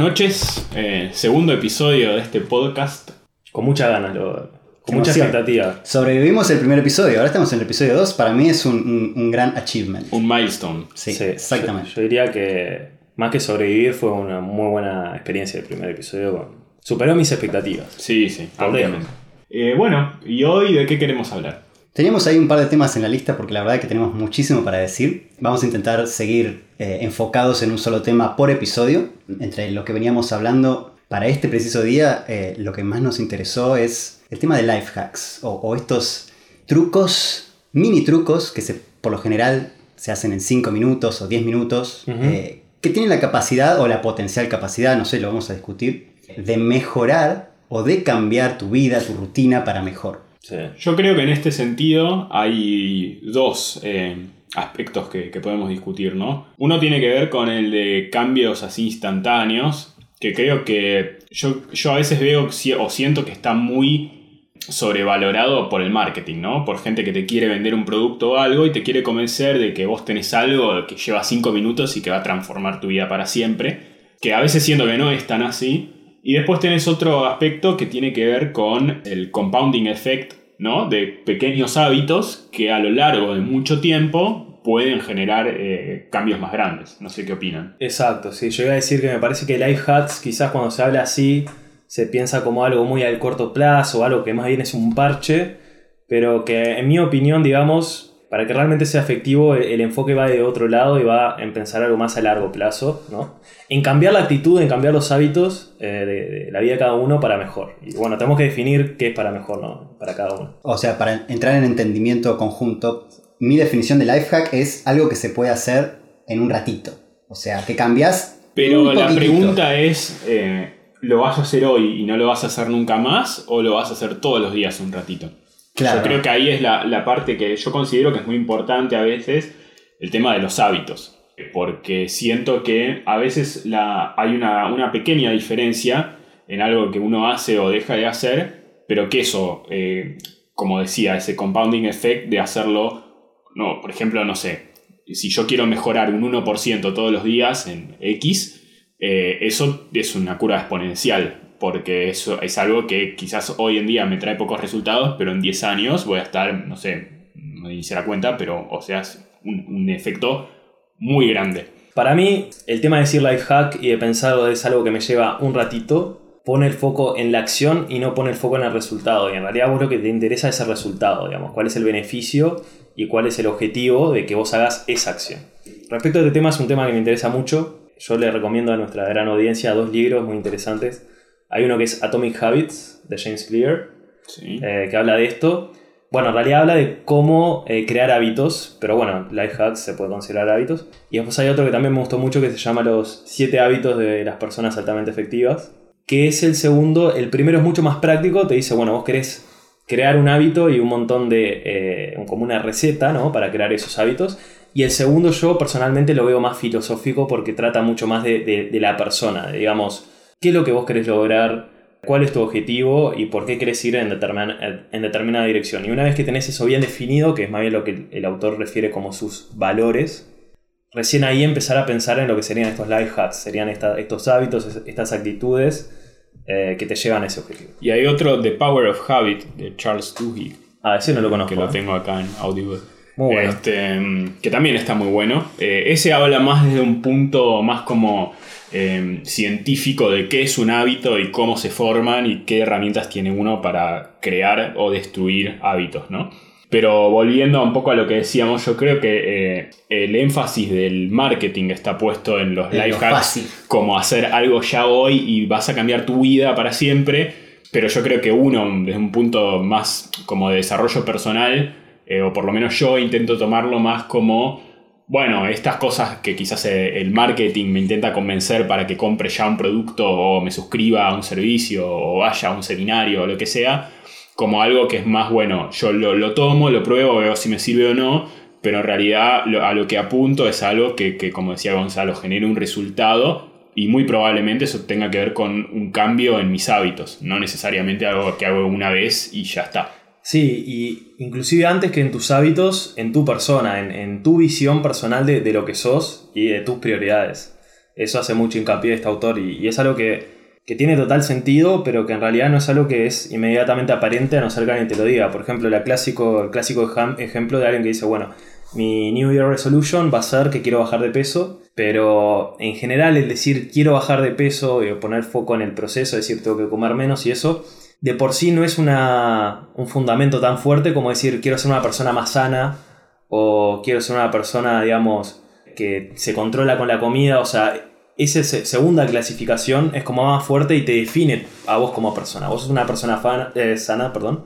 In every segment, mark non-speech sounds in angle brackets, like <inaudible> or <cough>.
buenas noches. Eh, segundo episodio de este podcast. Con mucha ganas, lo- con mucha emoción. expectativa. Sobrevivimos el primer episodio, ahora estamos en el episodio 2. Para mí es un, un- un gran achievement. Un milestone. Sí, Sí, exactamente. Yo, yo diría que más que sobrevivir fue una muy buena experiencia el primer episodio. con- Superó mis expectativas. Sí, sí, Por ampliamente. Eh, bueno, ¿y hoy de qué queremos hablar? Teníamos ahí un par de temas en la lista porque la verdad es que tenemos muchísimo para decir. Vamos a intentar seguir eh, enfocados en un solo tema por episodio. Entre lo que veníamos hablando para este preciso día, eh, lo que más nos interesó es el tema de life hacks o, o estos trucos, mini trucos que se, por lo general se hacen en 5 minutos o 10 minutos, Ujú. eh, que tienen la capacidad o la potencial capacidad, no sé, lo vamos a discutir, de mejorar o de cambiar tu vida, tu rutina para mejor. Yo creo que en este sentido hay dos eh, aspectos que, que podemos discutir, ¿no? Uno tiene que ver con el de cambios así instantáneos, que creo que yo, yo a veces veo o siento que está muy sobrevalorado por el marketing, ¿no? Por gente que te quiere vender un producto o algo y te quiere convencer de que vos tenés algo que lleva 5 minutos y que va a transformar tu vida para siempre, que a veces siento que no es tan así. Y después tenés otro aspecto que tiene que ver con el compounding effect, ¿no? De pequeños hábitos que a lo largo de mucho tiempo pueden generar eh, cambios más grandes. No sé qué opinan. Exacto, sí. Yo iba a decir que me parece que life hacks, quizás cuando se habla así, se piensa como algo muy al corto plazo, algo que más bien es un parche, pero que en mi opinión, digamos, para que realmente sea efectivo, el, el enfoque va de otro lado y va en pensar algo más a largo plazo, ¿no? En cambiar la actitud, en cambiar los hábitos eh, de, de la vida de cada uno para mejor. Y bueno, tenemos que definir qué es para mejor, ¿no? Para cada uno. O sea, para entrar en entendimiento conjunto, mi definición de life hack es algo que se puede hacer en un ratito. O sea, que cambias. Pero un la pregunta es, eh, ¿lo vas a hacer hoy y no lo vas a hacer nunca más o lo vas a hacer todos los días un ratito? Claro. Yo creo que ahí es la, la parte que yo considero que es muy importante a veces, el tema de los hábitos. Porque siento que a veces la, hay una, una pequeña diferencia en algo que uno hace o deja de hacer, pero que eso, eh, como decía, ese compounding effect de hacerlo, no, por ejemplo, no sé, si yo quiero mejorar un 1% todos los días en X, eh, eso es una curva exponencial, porque eso es algo que quizás hoy en día me trae pocos resultados, pero en 10 años voy a estar, no sé, no hice la cuenta, pero o sea, es un, un efecto muy grande. Para mí, el tema de decir life hack y de pensarlo es algo que me lleva un ratito, pone el foco en la acción y no pone el foco en el resultado. Y en realidad vos lo que te interesa es el resultado, digamos, cuál es el beneficio y cuál es el objetivo de que vos hagas esa acción. Respecto a este tema, es un tema que me interesa mucho. Yo le recomiendo a nuestra gran audiencia dos libros muy interesantes. Hay uno que es Atomic Habits, de James Clear, ¿sí? eh, que habla de esto. Bueno, en realidad habla de cómo eh, crear hábitos, pero bueno, life hacks se puede considerar hábitos. Y después hay otro que también me gustó mucho que se llama Los 7 hábitos de las personas altamente efectivas, que es el segundo. El primero es mucho más práctico, te dice, bueno, vos querés crear un hábito y un montón de, eh, como una receta, ¿no? Para crear esos hábitos. Y el segundo yo personalmente lo veo más filosófico porque trata mucho más de, de- de la persona, digamos, qué es lo que vos querés lograr, cuál es tu objetivo y por qué querés ir en, determin- en determinada dirección. Y una vez que tenés eso bien definido, que es más bien lo que el, autor refiere como sus valores, recién ahí empezar a pensar en lo que serían estos life hacks, serían esta- estos hábitos, es- estas actitudes eh, que te llevan a ese objetivo. Y hay otro, The Power of Habit, de Charles Duhigg, Ah, ese no lo conozco. que lo ¿eh? tengo acá en Audible. Muy bueno. Este, mm, que también está muy bueno. Eh, ese habla más desde un punto más como eh, científico de qué es un hábito y cómo se forman y qué herramientas tiene uno para crear o destruir hábitos, ¿no? Pero volviendo un poco a lo que decíamos, yo creo que eh, el énfasis del marketing está puesto en los En lo life hacks fácil. como hacer algo ya hoy y vas a cambiar tu vida para siempre. Pero yo creo que uno, desde un punto más como de desarrollo personal, eh, o por lo menos yo intento tomarlo más como, bueno, estas cosas que quizás eh, el marketing me intenta convencer para que compre ya un producto o me suscriba a un servicio o vaya a un seminario o lo que sea, como algo que es más, bueno, yo lo, tomo, lo pruebo, veo si me sirve o no, pero en realidad lo- a lo que apunto es algo que, que, como decía Gonzalo, genere un resultado y muy probablemente eso tenga que ver con un cambio en mis hábitos, no necesariamente algo que hago una vez y ya está. Sí, y inclusive antes que en tus hábitos, en tu persona, en, tu visión personal de, de lo que sos y de tus prioridades. Eso hace mucho hincapié este autor y, es algo que, que tiene total sentido, pero que en realidad no es algo que es inmediatamente aparente a no ser que alguien te lo diga. Por ejemplo, la clásico, el clásico ejemplo de alguien que dice, bueno, mi New Year Resolution va a ser que quiero bajar de peso, pero en general el decir quiero bajar de peso y poner foco en el proceso, decir tengo que comer menos y eso, de por sí no es una, un fundamento tan fuerte como decir quiero ser una persona más sana o quiero ser una persona, digamos, que se controla con la comida, o sea, esa se- segunda clasificación es como más fuerte y te define a vos como persona. Vos sos una persona fan- eh, sana, perdón,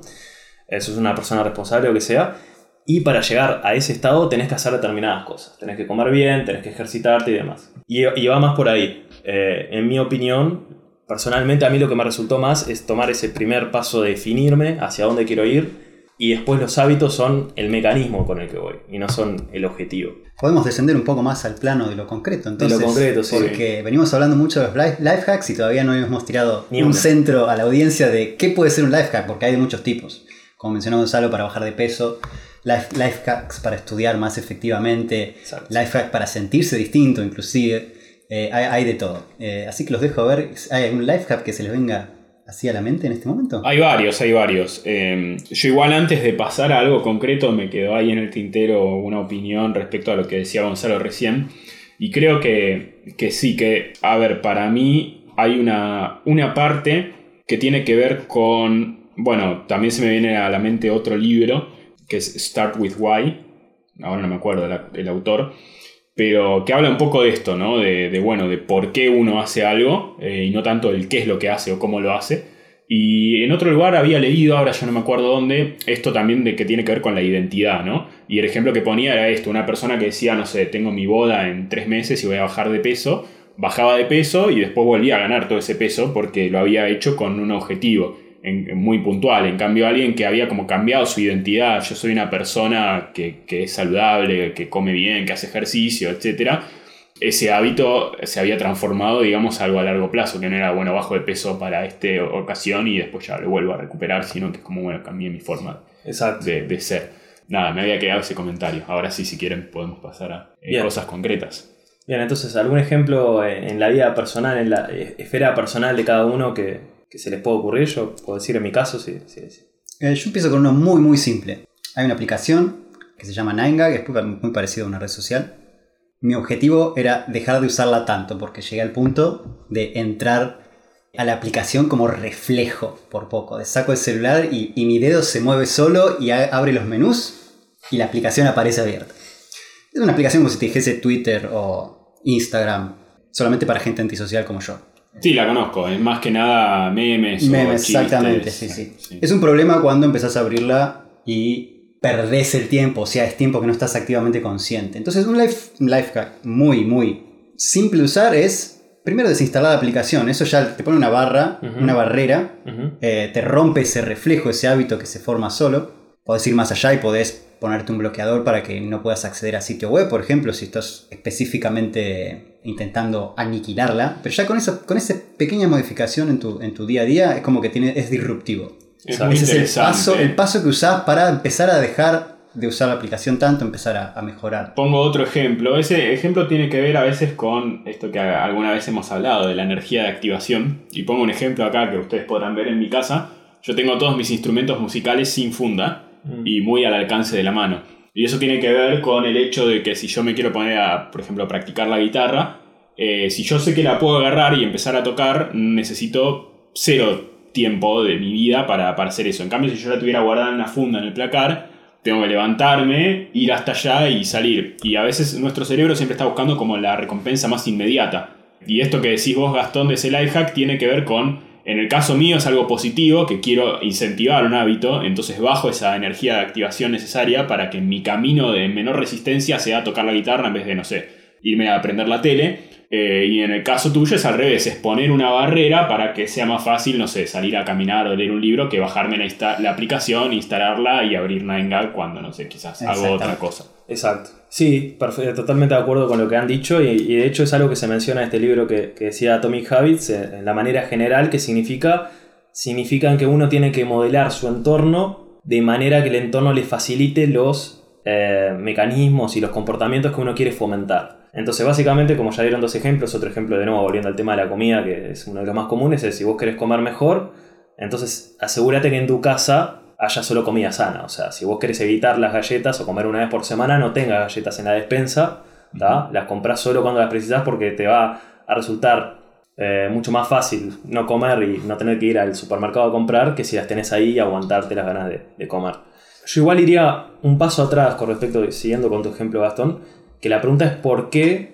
eh, sos una persona responsable o que sea, y para llegar a ese estado tenés que hacer determinadas cosas. Tenés que comer bien, tenés que ejercitarte y demás. Y, y va más por ahí. Eh, en mi opinión, personalmente a mí lo que me resultó más es tomar ese primer paso de definirme hacia dónde quiero ir y después los hábitos son el mecanismo con el que voy y no son el objetivo. Podemos descender un poco más al plano de lo concreto, entonces. concreto, sí. Porque venimos hablando mucho de los life, life hacks y todavía no hemos tirado Ni un centro a la audiencia de qué puede ser un life hack, porque hay de muchos tipos. Como mencionó Gonzalo, para bajar de peso, life, life hacks para estudiar más efectivamente, Exacto. life hack para sentirse distinto, inclusive. Eh, hay, de todo. Eh, así que los dejo a ver. ¿Hay algún life hack que se les venga así a la mente en este momento? Hay varios, hay varios. Eh, yo igual antes de pasar a algo concreto me quedó ahí en el tintero una opinión respecto a lo que decía Gonzalo recién. Y creo que, que sí, que, a ver, para mí hay una, una parte que tiene que ver con, bueno, también se me viene a la mente otro libro, que es Start with Why, ahora no me acuerdo el autor, pero que habla un poco de esto, ¿no? De, de, bueno, de por qué uno hace algo eh, y no tanto el qué es lo que hace o cómo lo hace. Y en otro lugar había leído, ahora ya no me acuerdo dónde, esto también de que tiene que ver con la identidad, ¿no? Y el ejemplo que ponía era esto, una persona que decía, no sé, tengo mi boda en tres meses y voy a bajar de peso, bajaba de peso y después volvía a ganar todo ese peso porque lo había hecho con un objetivo en- muy puntual. En cambio, alguien que había como cambiado su identidad, yo soy una persona que, que es saludable, que come bien, que hace ejercicio, etc. Ese hábito se había transformado, digamos, algo a largo plazo, que no era, bueno, bajo de peso para esta ocasión y después ya lo vuelvo a recuperar, sino que es como, bueno, cambié mi forma Exacto. de, de ser. Nada, me había quedado ese comentario. Ahora sí, si quieren, podemos pasar a eh, cosas concretas. Bien, entonces, ¿algún ejemplo en la vida personal, en la esfera personal de cada uno que, que se les puede ocurrir? Yo puedo decir en mi caso, sí. Eh, yo empiezo con uno muy, muy simple. Hay una aplicación que se llama 9gag, es muy parecido a una red social. Mi objetivo era dejar de usarla tanto, porque llegué al punto de entrar a la aplicación como reflejo por poco. Saco el celular y, mi dedo se mueve solo y abre los menús y la aplicación aparece abierta. Es una aplicación como si te dijese Twitter o Instagram, solamente para gente antisocial como yo. Sí, la conozco. Es más que nada memes. o Memes, chistes. exactamente, sí, sí, Es un problema cuando empezás a abrirla y perdés el tiempo, o sea, es tiempo que no estás activamente consciente. Entonces, un life, life hack muy, muy simple de usar es, primero, desinstalar la aplicación. Eso ya te pone una barra, una barrera, eh, te rompe ese reflejo, ese hábito que se forma solo. Podés ir más allá y podés ponerte un bloqueador para que no puedas acceder a sitio web, por ejemplo, si estás específicamente intentando aniquilarla. Pero ya con esa, con esa pequeña modificación en tu, en tu día a día es como que tiene, es disruptivo. Es Ese es el paso, el paso que usás para empezar a dejar de usar la aplicación tanto, empezar a, a mejorar. Pongo otro ejemplo. Ese ejemplo tiene que ver a veces con esto que alguna vez hemos hablado, de la energía de activación. Y pongo un ejemplo acá que ustedes podrán ver en mi casa. Yo tengo todos mis instrumentos musicales sin funda Mm. y muy al alcance de la mano. Y eso tiene que ver con el hecho de que si yo me quiero poner a, por ejemplo, a practicar la guitarra, eh, si yo sé que la puedo agarrar y empezar a tocar, necesito cero tiempo de mi vida para, para hacer eso. En cambio, si yo la tuviera guardada en una funda en el placar, tengo que levantarme, ir hasta allá y salir. Y a veces nuestro cerebro siempre está buscando como la recompensa más inmediata. Y esto que decís vos, Gastón, de ese life hack, tiene que ver con, en el caso mío es algo positivo, que quiero incentivar un hábito, entonces bajo esa energía de activación necesaria para que mi camino de menor resistencia sea tocar la guitarra en vez de, no sé, irme a aprender la tele. Eh, y en el caso tuyo es al revés, es poner una barrera para que sea más fácil, no sé, salir a caminar o leer un libro que bajarme la, la aplicación, instalarla y abrir 9gag cuando, no sé, quizás hago otra cosa. Exacto. Sí, perfe- totalmente de acuerdo con lo que han dicho y, y de hecho es algo que se menciona en este libro que, que decía Atomic Habits, eh, en la manera general que significa, significan que uno tiene que modelar su entorno de manera que el entorno le facilite los eh, mecanismos y los comportamientos que uno quiere fomentar. Entonces, básicamente, como ya dieron dos ejemplos, otro ejemplo de nuevo, volviendo al tema de la comida, que es uno de los más comunes, es si vos querés comer mejor, entonces asegúrate que en tu casa haya solo comida sana. O sea, si vos querés evitar las galletas o comer una vez por semana, no tengas galletas en la despensa, las compras solo cuando las precisas porque te va a resultar eh, mucho más fácil no comer y no tener que ir al supermercado a comprar que si las tenés ahí y aguantarte las ganas de, comer. Yo igual iría un paso atrás con respecto, siguiendo con tu ejemplo Gastón, que la pregunta es por qué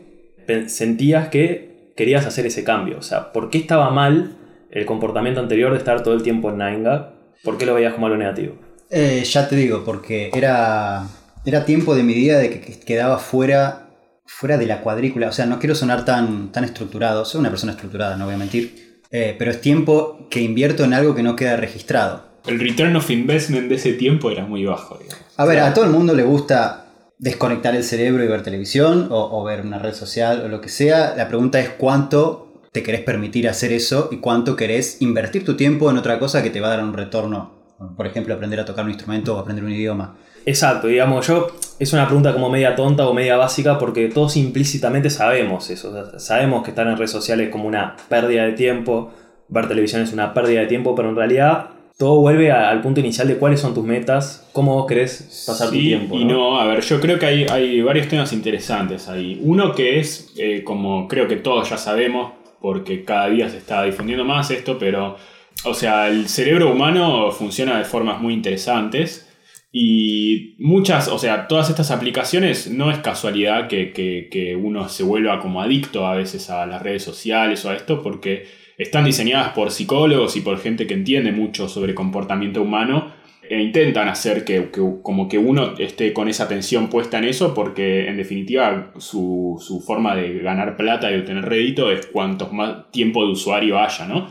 sentías que querías hacer ese cambio. O sea, ¿por qué estaba mal el comportamiento anterior de estar todo el tiempo en Nainga? ¿Por qué lo veías como algo negativo? Eh, ya te digo, porque era, era tiempo de mi día de que quedaba fuera, fuera de la cuadrícula. O sea, no quiero sonar tan, tan estructurado. Soy una persona estructurada, no voy a mentir. Eh, pero es tiempo que invierto en algo que no queda registrado. El return of investment de ese tiempo era muy bajo. A ver, a todo el mundo le gusta desconectar el cerebro y ver televisión o, ver una red social o lo que sea. La pregunta es cuánto te querés permitir hacer eso y cuánto querés invertir tu tiempo en otra cosa que te va a dar un retorno. Por ejemplo, aprender a tocar un instrumento o aprender un idioma. Exacto, digamos, yo es una pregunta como media tonta o media básica porque todos implícitamente sabemos eso. sabemos que estar en redes sociales es como una pérdida de tiempo, ver televisión es una pérdida de tiempo, pero en realidad todo vuelve al punto inicial de cuáles son tus metas, cómo vos querés pasar tu tiempo. Y ¿no? a ver, yo creo que hay, hay varios temas interesantes ahí. Uno que es, eh, como creo que todos ya sabemos, porque cada día se está difundiendo más esto, pero, o sea, el cerebro humano funciona de formas muy interesantes. Y muchas, o sea, todas estas aplicaciones no es casualidad que, que uno se vuelva como adicto a veces a las redes sociales o a esto, porque están diseñadas por psicólogos y por gente que entiende mucho sobre comportamiento humano e intentan hacer que, como que uno esté con esa atención puesta en eso porque en definitiva su, forma de ganar plata y obtener rédito es cuanto más tiempo de usuario haya, ¿no?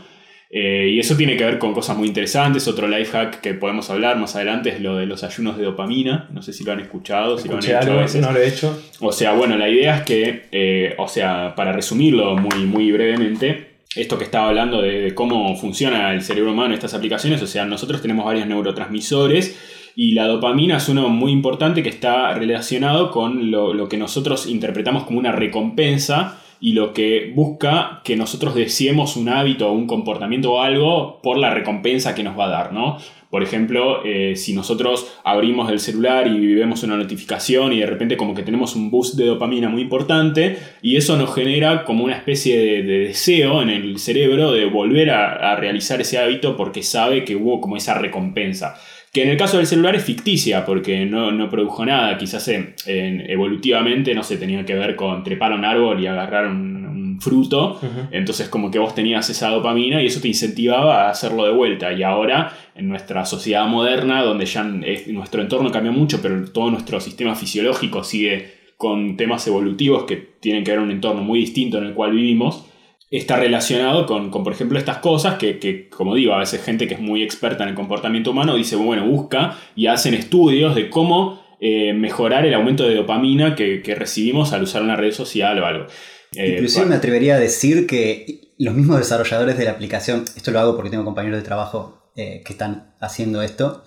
Eh, y eso tiene que ver con cosas muy interesantes. Otro life hack que podemos hablar más adelante es lo de los ayunos de dopamina. No sé si lo han escuchado, si lo han hecho. No lo he hecho. O sea, bueno, la idea es que, eh, o sea, para resumirlo muy, muy brevemente, esto que estaba hablando de, cómo funciona el cerebro humano estas aplicaciones, o sea, nosotros tenemos varios neurotransmisores y la dopamina es uno muy importante que está relacionado con lo, que nosotros interpretamos como una recompensa y lo que busca que nosotros deseemos un hábito o un comportamiento o algo por la recompensa que nos va a dar, ¿no? Por ejemplo, eh, si nosotros abrimos el celular y vemos una notificación y de repente como que tenemos un boost de dopamina muy importante y eso nos genera como una especie de, deseo en el cerebro de volver a, realizar ese hábito porque sabe que hubo como esa recompensa. Que en el caso del celular es ficticia porque no, produjo nada, quizás en, evolutivamente no se tenía que ver con trepar a un árbol y agarrar un, fruto, entonces como que vos tenías esa dopamina y eso te incentivaba a hacerlo de vuelta y ahora en nuestra sociedad moderna, donde ya nuestro entorno cambia mucho, pero todo nuestro sistema fisiológico sigue con temas evolutivos que tienen que ver un entorno muy distinto en el cual vivimos, está relacionado con, por ejemplo, estas cosas que, como digo, a veces gente que es muy experta en el comportamiento humano dice, bueno, busca y hacen estudios de cómo eh, mejorar el aumento de dopamina que, recibimos al usar una red social o algo. Eh, Inclusive me atrevería a decir que los mismos desarrolladores de la aplicación, esto lo hago porque tengo compañeros de trabajo eh, que están haciendo esto.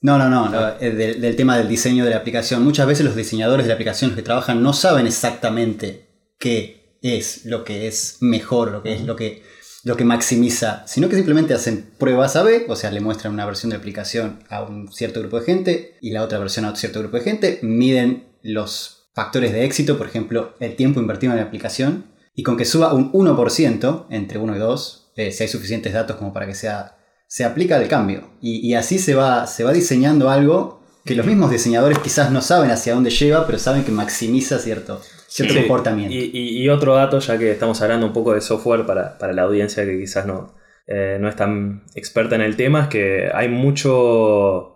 No, no, no, eh, del, tema del diseño de la aplicación. Muchas veces los diseñadores de la aplicación que trabajan no saben exactamente qué es lo que es mejor, lo que es lo que, lo que maximiza, sino que simplemente hacen pruebas A-B, o sea, le muestran una versión de aplicación a un cierto grupo de gente y la otra versión a otro cierto grupo de gente, miden los factores de éxito, por ejemplo, el tiempo invertido en la aplicación, y con que suba un 1% entre 1 y 2, eh, si hay suficientes datos como para que sea se aplica el cambio. Y, así se va, se va diseñando algo que los mismos diseñadores quizás no saben hacia dónde lleva, pero saben que maximiza cierto, cierto comportamiento. Y, otro dato, ya que estamos hablando un poco de software para, la audiencia que quizás no, eh, no es tan experta en el tema, es que hay mucho,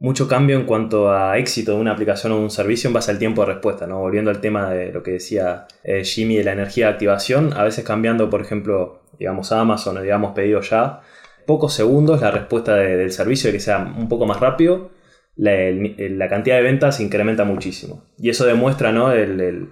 mucho cambio en cuanto a éxito de una aplicación o un servicio en base al tiempo de respuesta. ¿no? Volviendo al tema de lo que decía eh, Jimmy de la energía de activación, a veces cambiando, por ejemplo, digamos Amazon, digamos pedido ya, pocos segundos la respuesta del servicio, que sea un poco más rápido, la, cantidad de ventas incrementa muchísimo. Y eso demuestra ¿no? el,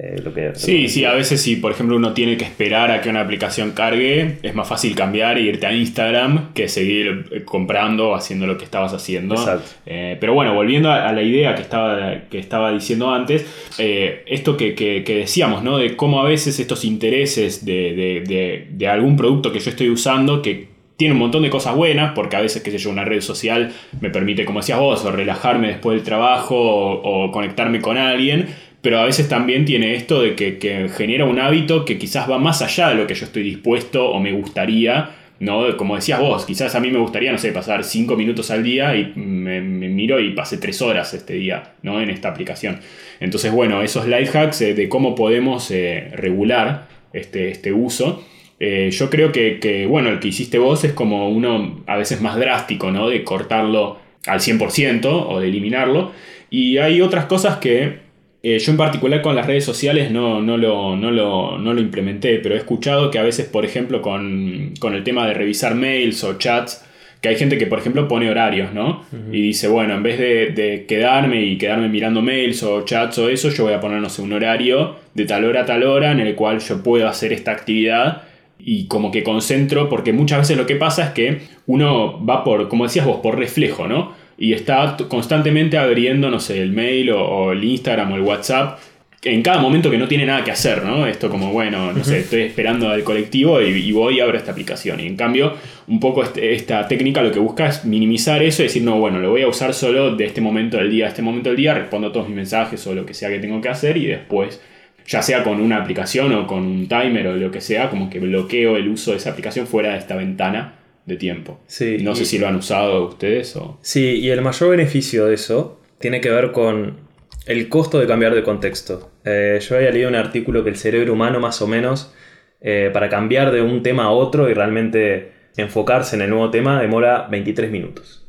eh, lo que... Sí, sí, a veces si por ejemplo uno tiene que esperar a que una aplicación cargue, es más fácil cambiar e irte a Instagram que seguir eh, comprando o haciendo lo que estabas haciendo. Exacto. Eh, pero bueno, volviendo a, a la idea que estaba, que estaba diciendo antes, eh, esto que, que- que decíamos, ¿no? De cómo a veces estos intereses de, de- de- de algún producto que yo estoy usando, que tiene un montón de cosas buenas, porque a veces, qué sé yo, una red social me permite, como decías vos, o relajarme después del trabajo o, o conectarme con alguien, pero a veces también tiene esto de que, genera un hábito que quizás va más allá de lo que yo estoy dispuesto o me gustaría. ¿no? Como decías vos, quizás a mí me gustaría, no sé, pasar 5 minutos al día y me, miro y pasé 3 horas este día, ¿no? En esta aplicación. Entonces, bueno, esos life hacks eh, de cómo podemos eh, regular este, este uso. eh, yo creo que, que, bueno, el que hiciste vos es como uno a veces más drástico, ¿no? De cortarlo al 100% o de eliminarlo. Y hay otras cosas que eh, yo en particular con las redes sociales no, no, lo, no, lo, no lo implementé, pero he escuchado que a veces, por ejemplo, con, con el tema de revisar mails o chats, que hay gente que, por ejemplo, pone horarios, ¿no? Y dice, bueno, en vez de, de quedarme y quedarme mirando mails o chats o eso, yo voy a poner, no sé, un horario de tal hora a tal hora en el cual yo puedo hacer esta actividad y como que concentro, porque muchas veces lo que pasa es que uno va por, como decías vos, por reflejo, ¿no? Y está constantemente abriendo, no sé, el mail o, o el Instagram o el WhatsApp en cada momento que no tiene nada que hacer, ¿no? Esto como, bueno, no sé, estoy esperando al colectivo y, y voy y abro esta aplicación. Y en cambio, un poco este- esta técnica lo que busca es minimizar eso y decir, no, bueno, lo voy a usar solo de este momento del día a este momento del día, respondo a todos mis mensajes o lo que sea que tengo que hacer y después, ya sea con una aplicación o con un timer o lo que sea, como que bloqueo el uso de esa aplicación fuera de esta ventana de tiempo. Sí, no sé y- si lo han usado ustedes o... Sí, y el mayor beneficio de eso tiene que ver con el costo de cambiar de contexto. Eh, yo había leído un artículo que el cerebro humano más o menos eh, para cambiar de un tema a otro y realmente enfocarse en el nuevo tema demora 23 minutos.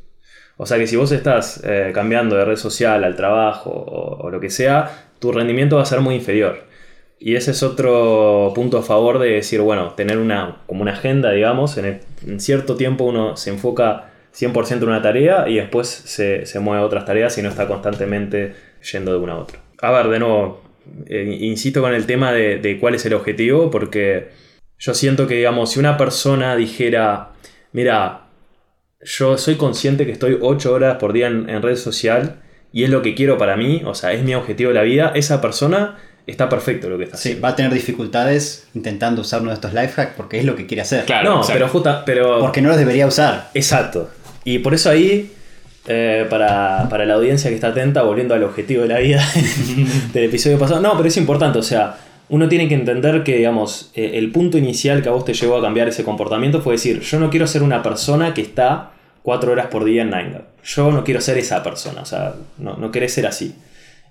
O sea que si vos estás eh, cambiando de red social al trabajo o, o lo que sea, tu rendimiento va a ser muy inferior. Y ese es otro punto a favor de decir, bueno, tener una, como una agenda, digamos, en, el- en cierto tiempo uno se enfoca 100% en una tarea y después se, se mueve a otras tareas y no está constantemente yendo de una a otra. A ver, de nuevo, eh, insisto con el tema de, cuál es el objetivo, porque yo siento que, digamos, si una persona dijera, mira, yo soy consciente que estoy 8 horas por día en, en red social y es lo que quiero para mí, o sea, es mi objetivo de la vida, esa persona está perfecto lo que está Sí, haciendo. va a tener dificultades intentando usar uno de estos life hacks porque es lo que quiere hacer. Claro, no, pero justa, pero... Porque no los debería usar. Exacto. Y por eso ahí, eh, para, para la audiencia que está atenta, volviendo al objetivo de la vida <laughs> del episodio pasado, no, pero es importante, o sea, uno tiene que entender que, digamos, eh, el punto inicial que a vos te llevó a cambiar ese comportamiento fue decir, yo no quiero ser una persona que está cuatro horas por día en Ninegag. Yo no quiero ser esa persona, o sea, no, no querés ser así.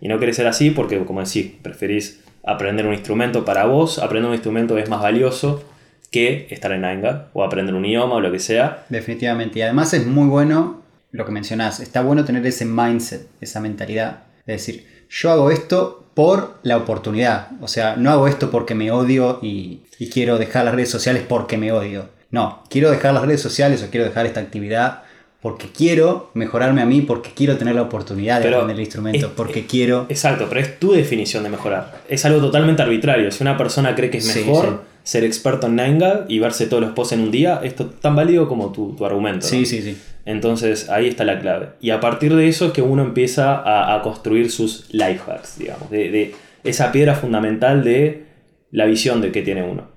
Y no querés ser así porque, como decís, preferís aprender un instrumento para vos, aprender un instrumento es más valioso que estar en Ninegag o aprender un idioma o lo que sea. Definitivamente. Y además es muy bueno lo que mencionás. Está bueno tener ese mindset, esa mentalidad. De decir, yo hago esto por la oportunidad. O sea, no hago esto porque me odio y, y quiero dejar las redes sociales porque me odio. No, quiero dejar las redes sociales o quiero dejar esta actividad porque quiero mejorarme a mí, porque quiero tener la oportunidad de Pero aprender el instrumento, es- porque quiero... Exacto, pero es tu definición de mejorar. Es algo totalmente arbitrario. Si una persona cree que es mejor sí. ser experto en Ninegag y verse todos los posts en un día, esto es tan válido como tu, tu argumento. ¿no? Sí, sí, sí. Entonces ahí está la clave. Y a partir de eso es que uno empieza a, a construir sus life hacks, digamos, de, de esa piedra fundamental de la visión de que tiene uno.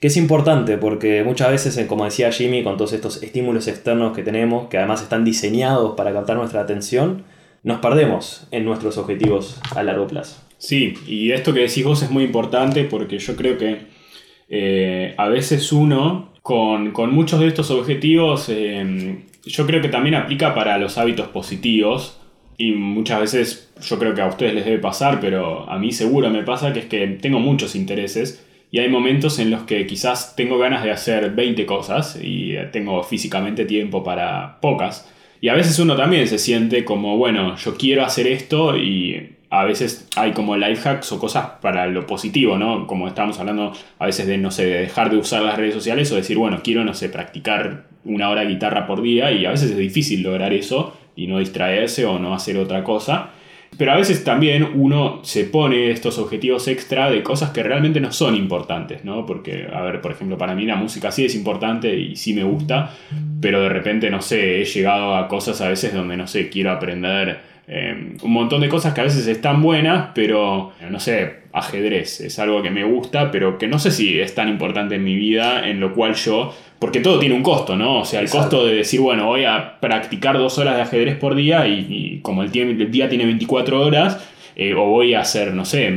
Que es importante porque muchas veces, eh, como decía Jimmy, con todos estos estímulos externos que tenemos, que además están diseñados para captar nuestra atención, nos perdemos en nuestros objetivos a largo plazo. Sí, y esto que decís vos es muy importante porque yo creo que eh, a veces uno, con, con muchos de estos objetivos, eh, yo creo que también aplica para los hábitos positivos. Y muchas veces yo creo que a ustedes les debe pasar, pero a mí seguro me pasa que es que tengo muchos intereses y hay momentos en los que quizás tengo ganas de hacer 20 cosas y eh, tengo físicamente tiempo para pocas. Y a veces uno también se siente como, bueno, yo quiero hacer esto y a veces hay como life hacks o cosas para lo positivo, ¿no? Como estábamos hablando a veces de, no sé, de dejar de usar las redes sociales o decir, bueno, quiero, no sé, practicar una hora de guitarra por día y a veces es difícil lograr eso y no distraerse o no hacer otra cosa. Pero a veces también uno se pone estos objetivos extra de cosas que realmente no son importantes, ¿no? Porque, a ver, por ejemplo, para mí la música sí es importante y sí me gusta, pero de repente, no sé, he llegado a cosas a veces donde, no sé, quiero aprender eh, un montón de cosas que a veces están buenas, pero no sé, ajedrez es algo que me gusta, pero que no sé si es tan importante en mi vida, en lo cual yo, porque todo tiene un costo, ¿no? O sea, el costo de decir, bueno, voy a practicar dos horas de ajedrez por día y, como el, el, día tiene 24 horas, eh, o voy a hacer, no sé,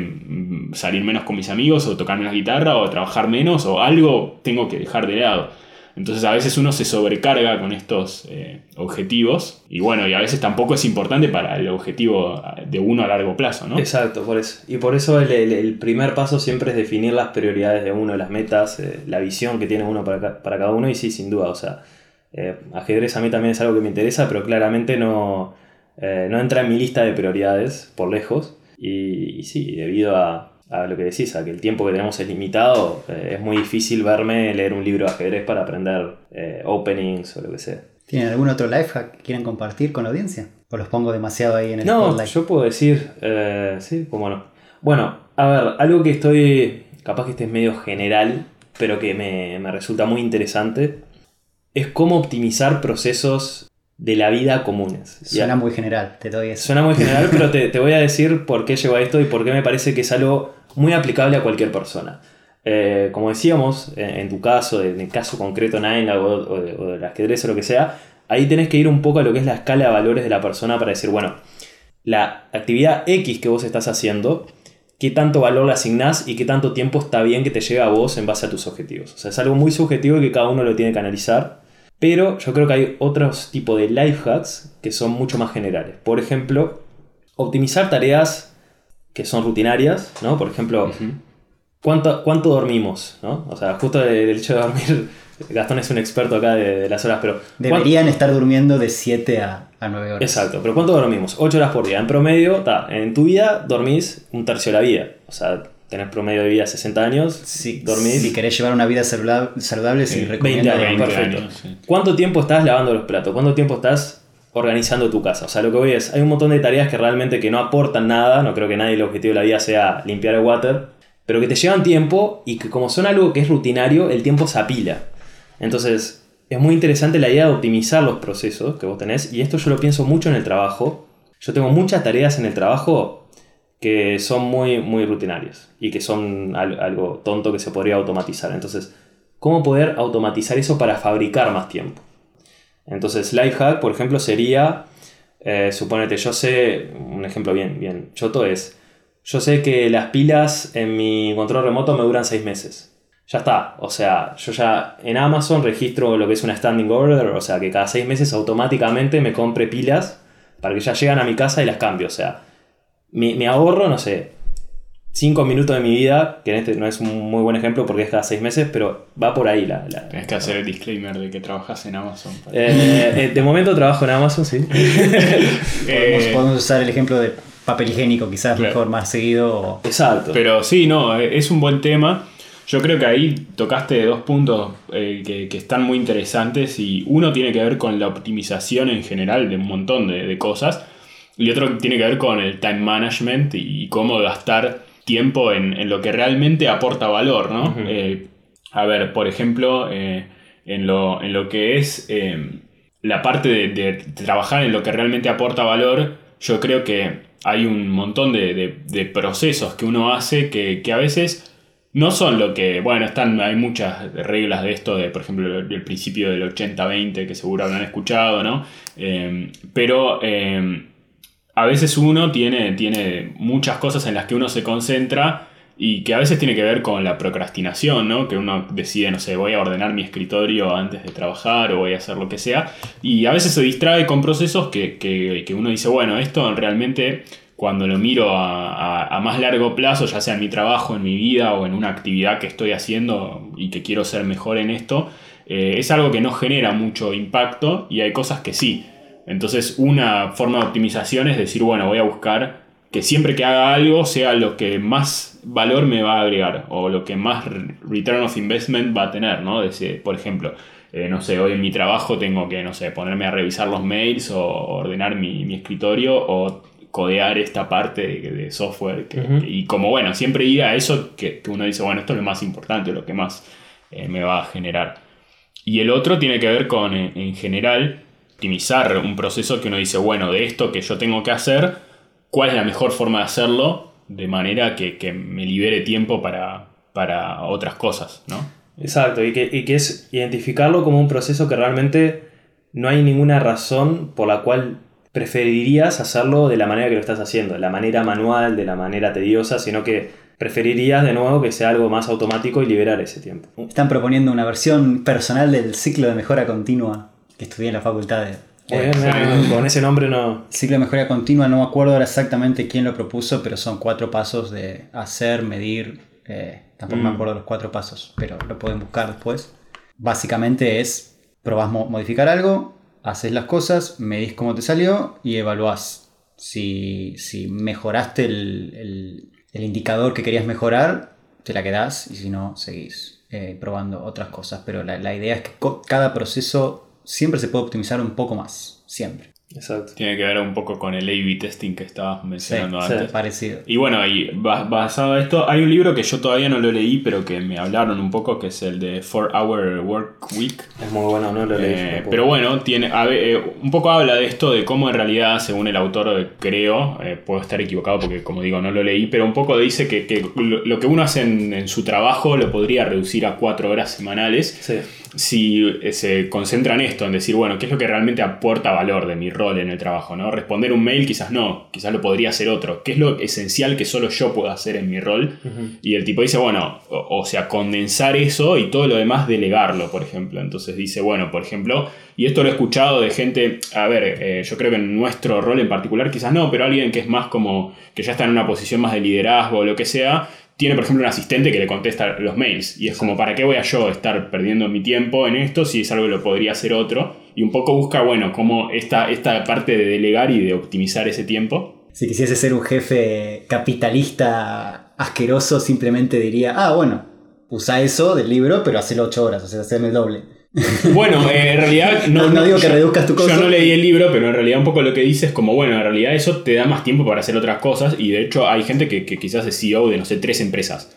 salir menos con mis amigos, o tocar menos guitarra, o trabajar menos, o algo tengo que dejar de lado. Entonces a veces uno se sobrecarga con estos eh, objetivos y bueno, y a veces tampoco es importante para el objetivo de uno a largo plazo, ¿no? Exacto, por eso. Y por eso el, primer paso siempre es definir las prioridades de uno, las metas, eh, la visión que tiene uno para, para, cada uno y sí, sin duda, o sea, eh, ajedrez a mí también es algo que me interesa, pero claramente no, no entra en mi lista de prioridades por lejos y sí, debido a a lo que decís, a que el tiempo que tenemos es limitado, eh, es muy difícil verme leer un libro de ajedrez para aprender eh, openings o lo que sea. ¿Tienen algún otro life hack que quieran compartir con la audiencia? ¿O los pongo demasiado ahí en el No, yo puedo decir, eh, sí, cómo no. Bueno, a ver, algo que estoy, capaz que este es medio general, pero que me, me resulta muy interesante, es cómo optimizar procesos de la vida comunes. Suena muy general, te doy eso. Suena muy general, <laughs> pero te, te, voy a decir por qué llevo a esto y por qué me parece que es algo muy aplicable a cualquier persona. Eh, como decíamos, en, tu caso, en el caso concreto Nine o, o, o ajedrez o lo que sea, ahí tenés que ir un poco a lo que es la escala de valores de la persona para decir, bueno, la actividad X que vos estás haciendo, qué tanto valor le asignás y qué tanto tiempo está bien que te llegue a vos en base a tus objetivos. O sea, es algo muy subjetivo y que cada uno lo tiene que analizar. Pero yo creo que hay otros tipos de life hacks que son mucho más generales. Por ejemplo, optimizar tareas que son rutinarias, ¿no? Por ejemplo, ¿cuánto, ¿cuánto dormimos? ¿no? O sea, justo el, hecho de dormir, <laughs> Gastón es un experto acá de, las horas, pero... Deberían estar durmiendo de 7 a, a, 9 horas. Exacto, pero ¿cuánto dormimos? 8 horas por día. En promedio, en tu vida dormís un tercio de la vida. O sea, tenés promedio de vida 60 años, si, dormís... Si querés llevar una vida saludable, sí, 20 años, perfecto. ¿Cuánto tiempo estás lavando los platos? ¿Cuánto tiempo estás organizando tu casa. O sea, lo que voy es, hay un montón de tareas que realmente que no aportan nada, no creo que nadie el objetivo de la vida sea limpiar el water, pero que te llevan tiempo y que como son algo que es rutinario, el tiempo se apila. Entonces, es muy interesante la idea de optimizar los procesos que vos tenés, y esto yo lo pienso mucho en el trabajo. Yo tengo muchas tareas en el trabajo que son muy, muy rutinarias y que son algo tonto que se podría automatizar. Entonces, ¿cómo poder automatizar eso para fabricar más tiempo? Entonces, hack, por ejemplo, sería, eh, suponete, yo sé, un ejemplo bien, bien choto es, yo sé que las pilas en mi control remoto me duran 6 meses. Ya está, o sea, yo ya en Amazon registro lo que es una standing order, o sea, que cada 6 meses automáticamente me compre pilas para que ya llegan a mi casa y las cambio, o sea, me ahorro, no sé, 5 minutos de mi vida, que en este no es un muy buen ejemplo porque es cada 6 meses, pero va por ahí la... la Tienes que hacer el disclaimer de que trabajas en Amazon. Eh, eh, de momento trabajo en Amazon, sí. <laughs> Eh, podemos, usar el ejemplo de papel higiénico, quizás mejor más seguido. Exacto. Pero sí, no, es un buen tema. Yo creo que ahí tocaste dos puntos que, que, están muy interesantes y uno tiene que ver con la optimización en general de un montón de, de cosas y otro tiene que ver con el time management y cómo gastar tiempo en, lo que realmente aporta valor, ¿no? Eh, a ver, por ejemplo, eh, en, lo, en, lo, que es eh, la parte de, trabajar en lo que realmente aporta valor, yo creo que hay un montón de, procesos que uno hace que, a veces no son lo que, bueno, están, hay muchas reglas de esto, de por ejemplo el, principio del 80-20 que seguro habrán escuchado, ¿no? pero a veces uno tiene, tiene muchas cosas en las que uno se concentra y que a veces tiene que ver con la procrastinación, ¿no? Que uno decide, no sé, voy a ordenar mi escritorio antes de trabajar o voy a hacer lo que sea. Y a veces se distrae con procesos que, uno dice, bueno, esto realmente cuando lo miro a, más largo plazo, ya sea en mi trabajo, en mi vida o en una actividad que estoy haciendo y que quiero ser mejor en esto, eh, es algo que no genera mucho impacto y hay cosas que sí. Entonces una forma de optimización es decir, bueno, voy a buscar que siempre que haga algo sea lo que más valor me va a agregar o lo que más return of investment va a tener, ¿no? por ejemplo, eh, no sé, hoy en mi trabajo tengo que, no sé, ponerme a revisar los mails o ordenar mi, escritorio o codear esta parte de, de software. que-. Y como bueno, siempre ir a eso que, que uno dice, bueno, esto es lo más importante, lo que más eh, me va a generar. Y el otro tiene que ver con, en, en general, optimizar un proceso que uno dice, bueno, de esto que yo tengo que hacer, ¿cuál es la mejor forma de hacerlo? De manera que, que me libere tiempo para, para otras cosas, ¿no? Exacto, y que, y que es identificarlo como un proceso que realmente no hay ninguna razón por la cual preferirías hacerlo de la manera que lo estás haciendo, de la manera manual, de la manera tediosa, sino que preferirías de nuevo que sea algo más automático y liberar ese tiempo. Están proponiendo una versión personal del ciclo de mejora continua que estudié en la facultad de... No, con ese nombre no... Ciclo de mejora continua, no me acuerdo ahora exactamente quién lo propuso, pero son cuatro pasos de hacer, medir. eh, tampoco me Mm. acuerdo los cuatro pasos, pero lo pueden buscar después. Básicamente es, probás mo- modificar algo, haces las cosas, medís cómo te salió y evaluás. Si, si mejoraste el, el- el indicador que querías mejorar, te la quedás y si no, seguís eh, probando otras cosas. Pero la, la idea es que cada proceso siempre se puede optimizar un poco más, siempre. Exacto. Tiene que ver un poco con el A-B testing que estabas mencionando sí. antes. Parecido. Y bueno, y ba- basado en esto, hay un libro que yo todavía no lo leí, pero que me hablaron un poco, que es el de 4-Hour Work Week. Es muy bueno, no lo leí. Eh, pero bueno, tiene, a ver, eh, un poco habla de esto, de cómo en realidad, según el autor, creo, eh, puedo estar equivocado porque como digo no lo leí, pero un poco dice que, que lo, lo que uno hace en, en su trabajo lo podría reducir a cuatro horas semanales Sí, si eh, se concentra en esto, en decir, bueno, ¿qué es lo que realmente aporta valor de mi rol en el trabajo? ¿no? Responder un mail quizás no, quizás lo podría hacer otro. ¿Qué es lo esencial que solo yo puedo hacer en mi rol? Y el tipo dice, bueno, o, o sea, condensar eso y todo lo demás delegarlo, por ejemplo. Entonces dice, bueno, por ejemplo, y esto lo he escuchado de gente, a ver, eh, yo creo que en nuestro rol en particular quizás no, pero alguien que es más como, que ya está en una posición más de liderazgo o lo que sea, tiene por ejemplo un asistente que le contesta los mails. Y es como, ¿para qué voy a yo estar perdiendo mi tiempo en esto si es algo que lo podría hacer otro? Y un poco busca, bueno, cómo esta, esta parte de delegar y de optimizar ese tiempo. Si quisiese ser un jefe capitalista asqueroso, simplemente diría, ah, bueno, usa eso del libro, pero hacelo 8 horas, o sea, haceme el doble. Bueno, eh, en realidad no, No- no digo que yo- reduzcas tu cosa. Yo no leí el libro, pero en realidad un poco lo que dice es como, bueno, en realidad eso te da más tiempo para hacer otras cosas y de hecho hay gente que, que quizás es CEO de, no sé, tres empresas.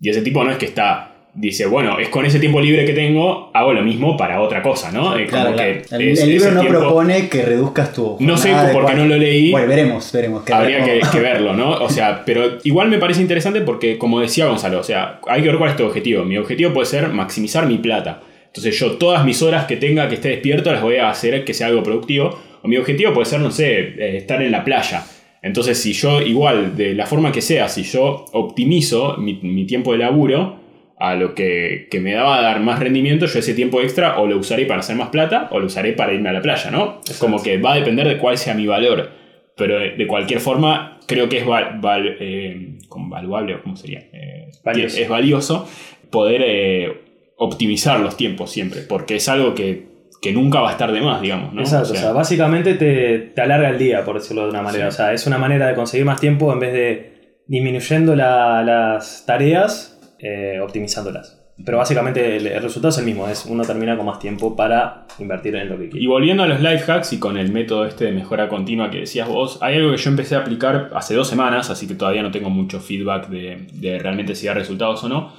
Y ese tipo no es que está, dice, bueno, es con ese tiempo libre que tengo, hago lo mismo para otra cosa, ¿no? Claro, como claro. que el, es- el libro no tiempo- propone que reduzcas tu. No sé jornada de por qué cuatro- no lo leí. Bueno, veremos, veremos. que- Habría que, que <laughs> verlo, ¿no? O sea, pero igual me parece interesante porque, como decía Gonzalo, o sea, hay que ver cuál es tu objetivo. Mi objetivo puede ser maximizar mi plata. Entonces yo todas mis horas que tenga que esté despierto las voy a hacer que sea algo productivo. O mi objetivo puede ser, no sé, eh, estar en la playa. Entonces si yo igual, de la forma que sea, si yo optimizo mi, mi tiempo de laburo a lo que, que me va a dar más rendimiento, yo ese tiempo extra o lo usaré para hacer más plata o lo usaré para irme a la playa, ¿no? Es como que va a depender de cuál sea mi valor. Pero de, de cualquier forma, creo que es val- val- eh, como valuable, ¿cómo sería? Eh, Valioso. Es valioso poder eh, optimizar los tiempos siempre, porque es algo que, que nunca va a estar de más, digamos, ¿no? Exacto, O o sea, básicamente te, te alarga el día, por decirlo de una manera. Sí. O sea, es una manera de conseguir más tiempo en vez de disminuyendo la- las tareas, eh, optimizándolas. Pero básicamente el, el resultado es el mismo, es uno termina con más tiempo para invertir en lo que Y quiere. volviendo a los life hacks y con el método este de mejora continua que decías vos, hay algo que yo empecé a aplicar hace dos semanas, así que todavía no tengo mucho feedback de, de realmente si da resultados o no,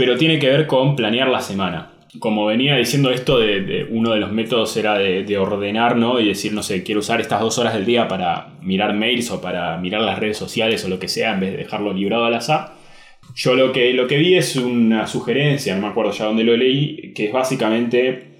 pero tiene que ver con planear la semana. Como venía diciendo esto, de, uno de los métodos era de, de ordenar, ¿no? Y decir, no sé, quiero usar estas dos horas del día para mirar mails o para mirar las redes sociales o lo que sea, en vez de dejarlo librado al azar. Yo lo que, lo que vi es una sugerencia, no me acuerdo ya dónde lo leí, que es básicamente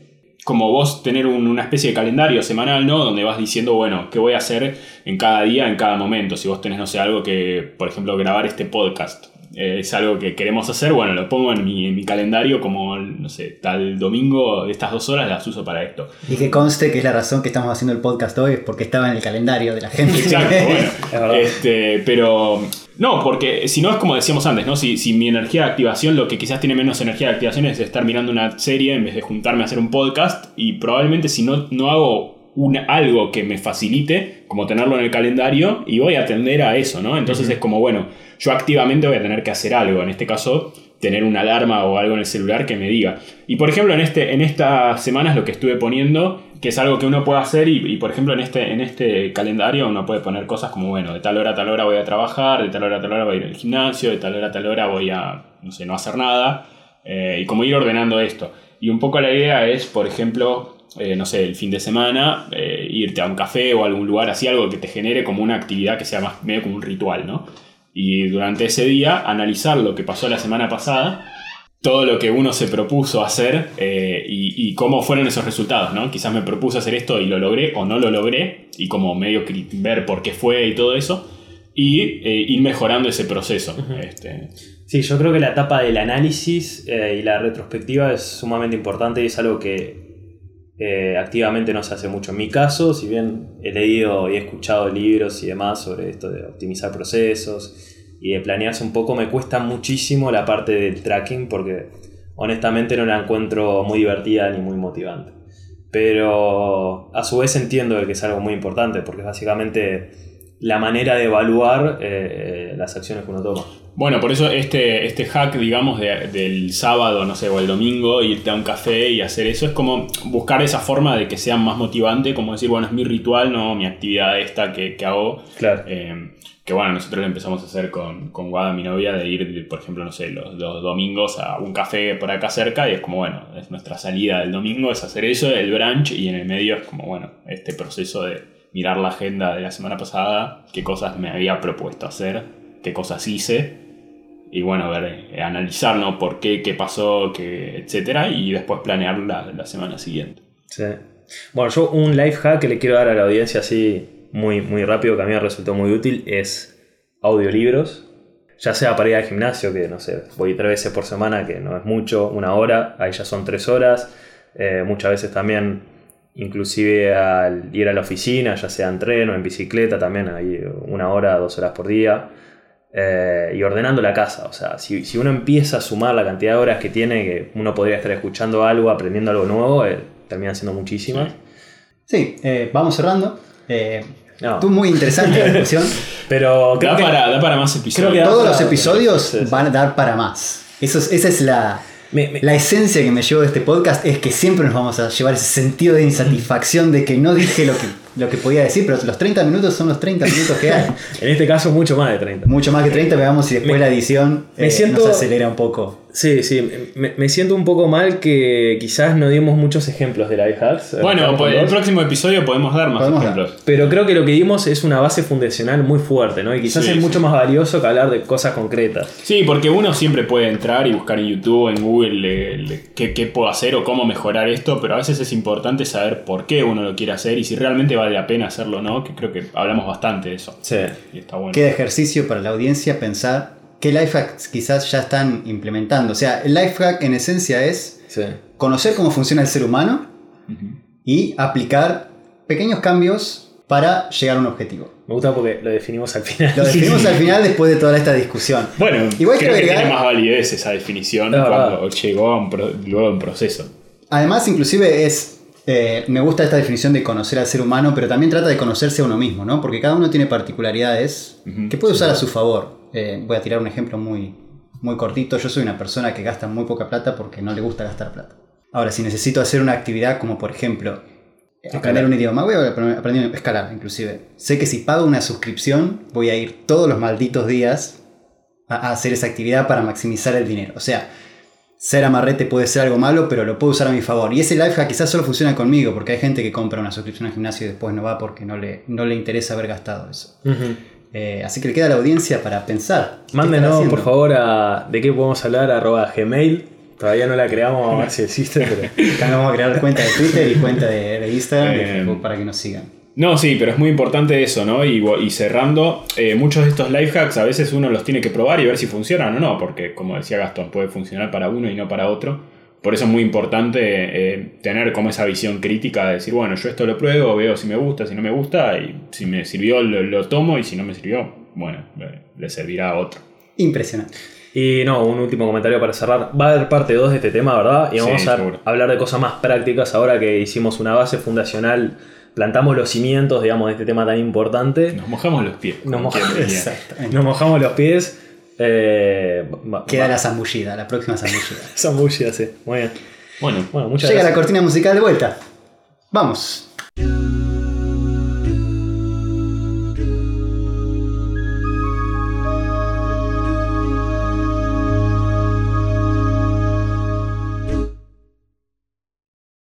como vos tener un- una especie de calendario semanal, ¿no? Donde vas diciendo, bueno, qué voy a hacer en cada día, en cada momento. Si vos tenés, no sé, algo que, por ejemplo, grabar este podcast. Eh, es algo que queremos hacer, bueno, lo pongo en mi, en mi calendario como, no sé, tal domingo, estas dos horas las uso para esto. Y que conste que es la razón que estamos haciendo el podcast hoy, es porque estaba en el calendario de la gente. <laughs> Exacto, <laughs> bueno. Este, pero no, porque si no es como decíamos antes, ¿no? Si, si mi energía de activación, lo que quizás tiene menos energía de activación es estar mirando una serie en vez de juntarme a hacer un podcast. Y probablemente si no, no hago un, algo que me facilite, como tenerlo en el calendario, y voy a atender a eso, ¿no? Entonces es como, bueno, yo activamente voy a tener que hacer algo. En este caso, tener una alarma o algo en el celular que me diga. Y por ejemplo, en, este, en estas semanas lo que estuve poniendo, que es algo que uno puede hacer, y, por ejemplo en este, en este calendario uno puede poner cosas como, bueno, de tal hora a tal hora voy a trabajar, de tal hora a tal hora voy a ir al gimnasio, de tal hora a tal hora voy a, no sé, no hacer nada, eh, y como ir ordenando esto. Y un poco la idea es, por ejemplo, eh, no sé, el fin de semana, eh, irte a un café o a algún lugar así, algo que te genere como una actividad que sea más medio como un ritual, ¿no? y durante ese día analizar lo que pasó la semana pasada, todo lo que uno se propuso hacer eh, y, cómo fueron esos resultados, ¿no? Quizás me propuse hacer esto y lo logré o no lo logré y como medio ver por qué fue y todo eso y ir mejorando ese proceso. este. Sí, yo creo que la etapa del análisis y la retrospectiva es sumamente importante y es algo que activamente no se hace mucho. En mi caso, si bien he leído y he escuchado libros y demás sobre esto de optimizar procesos y de planearse un poco, me cuesta muchísimo la parte del tracking porque honestamente no la encuentro muy divertida ni muy motivante. Pero a su vez entiendo que es algo muy importante porque es básicamente la manera de evaluar eh, las acciones que uno toma. Bueno, por eso este, este hack, digamos, del sábado, no sé, o el domingo, irte a un café y hacer eso, es como buscar esa forma de que sea más motivante, como decir, bueno, es mi ritual, no mi actividad esta que, hago. Claro. Eh, que bueno, nosotros lo empezamos a hacer con, con Guada, mi novia, de ir, por ejemplo, no sé, los, domingos a un café por acá cerca y es como, bueno, es nuestra salida del domingo, es hacer eso, el brunch y en el medio es como, bueno, este proceso de mirar la agenda de la semana pasada, qué cosas me había propuesto hacer, qué cosas hice y bueno, ver, eh, analizar, ¿no? ¿Por qué, qué pasó, qué, etcétera? Y después planear la, semana siguiente. Sí. Bueno, yo un life hack que le quiero dar a la audiencia así muy, muy rápido, que a mí me resultó muy útil, es audiolibros. Ya sea para ir al gimnasio, que no sé, voy tres veces por semana, que no es mucho, una hora, ahí ya son tres horas. Eh, muchas veces también, inclusive al ir a la oficina, ya sea en tren o en bicicleta, también hay una hora, dos horas por día. Eh, y ordenando la casa. O sea, si, uno empieza a sumar la cantidad de horas que tiene, que uno podría estar escuchando algo, aprendiendo algo nuevo, eh, termina siendo muchísimas. Sí, eh, vamos cerrando. Tú muy interesante la discusión. <laughs> Pero da, para, da para más episodios. Todos los episodios van a dar para más. Eso esa es la, la esencia que me llevo de este podcast, es que siempre nos vamos a llevar ese sentido de insatisfacción de que no dije lo que lo que podía decir, pero los 30 minutos son los 30 minutos que hay. <laughs> en este caso, mucho más de 30. Mucho más que 30, veamos si después la edición me eh, siento, nos acelera un poco. Sí, sí, me, siento un poco mal que quizás no dimos muchos ejemplos de life hacks. Bueno, pues el próximo episodio podemos dar más ejemplos. Pero creo que lo que dimos es una base fundacional muy fuerte, ¿no? Y quizás es mucho más valioso que hablar de cosas concretas. Sí, porque uno siempre puede entrar y buscar en YouTube, en Google, qué, qué puedo hacer o cómo mejorar esto, pero a veces es importante saber por qué uno lo quiere hacer y si realmente vale la pena hacerlo o no, que creo que hablamos bastante de eso. Sí. Y está bueno. Queda ejercicio para la audiencia pensar qué life hacks quizás ya están implementando. O sea, el life hack en esencia es conocer cómo funciona el ser humano y aplicar pequeños cambios para llegar a un objetivo. Me gusta porque lo definimos al final. Lo definimos al final después de toda esta discusión. Bueno, igual creo que tiene más validez esa definición cuando llegó a un, luego a un proceso. Además, inclusive es eh, me gusta esta definición de conocer al ser humano, pero también trata de conocerse a uno mismo, ¿no? Porque cada uno tiene particularidades que puede usar a su favor. Eh, voy a tirar un ejemplo muy, muy cortito. Yo soy una persona que gasta muy poca plata porque no le gusta gastar plata. Ahora, si necesito hacer una actividad como, por ejemplo, aprender un idioma, voy a aprender a escalar, inclusive. Sé que si pago una suscripción, voy a ir todos los malditos días a hacer esa actividad para maximizar el dinero. O sea, ser amarrete puede ser algo malo, pero lo puedo usar a mi favor. Y ese life quizás solo funciona conmigo, porque hay gente que compra una suscripción al gimnasio y después no va porque no le, no le interesa haber gastado eso. Eh, así que le queda a la audiencia para pensar. Mándenos, por favor, a de qué podemos hablar, arroba gmail. Todavía no la creamos, a ver si existe, pero... <laughs> vamos a crear cuenta de Twitter y cuenta de, Instagram eh, para que nos sigan. No, sí, pero es muy importante eso, ¿no? Y, cerrando, eh, muchos de estos life hacks a veces uno los tiene que probar y ver si funcionan o no, porque como decía Gastón, puede funcionar para uno y no para otro. Por eso es muy importante eh, tener como esa visión crítica de decir, bueno, yo esto lo pruebo, veo si me gusta, si no me gusta, y si me sirvió lo, tomo y si no me sirvió, bueno, le servirá a otro. Impresionante. Y no, un último comentario para cerrar. Va a haber parte 2 de este tema, ¿verdad? Y vamos a hablar de cosas más prácticas ahora que hicimos una base fundacional plantamos los cimientos, digamos, de este tema tan importante. Nos mojamos los pies. Nos, <laughs> mojamos los pies. Eh, Queda va- la zambullida, la próxima zambullida. <laughs> Zambullida, sí. Muy bien. Bueno, Bueno, muchas Llega la cortina musical de vuelta. Vamos.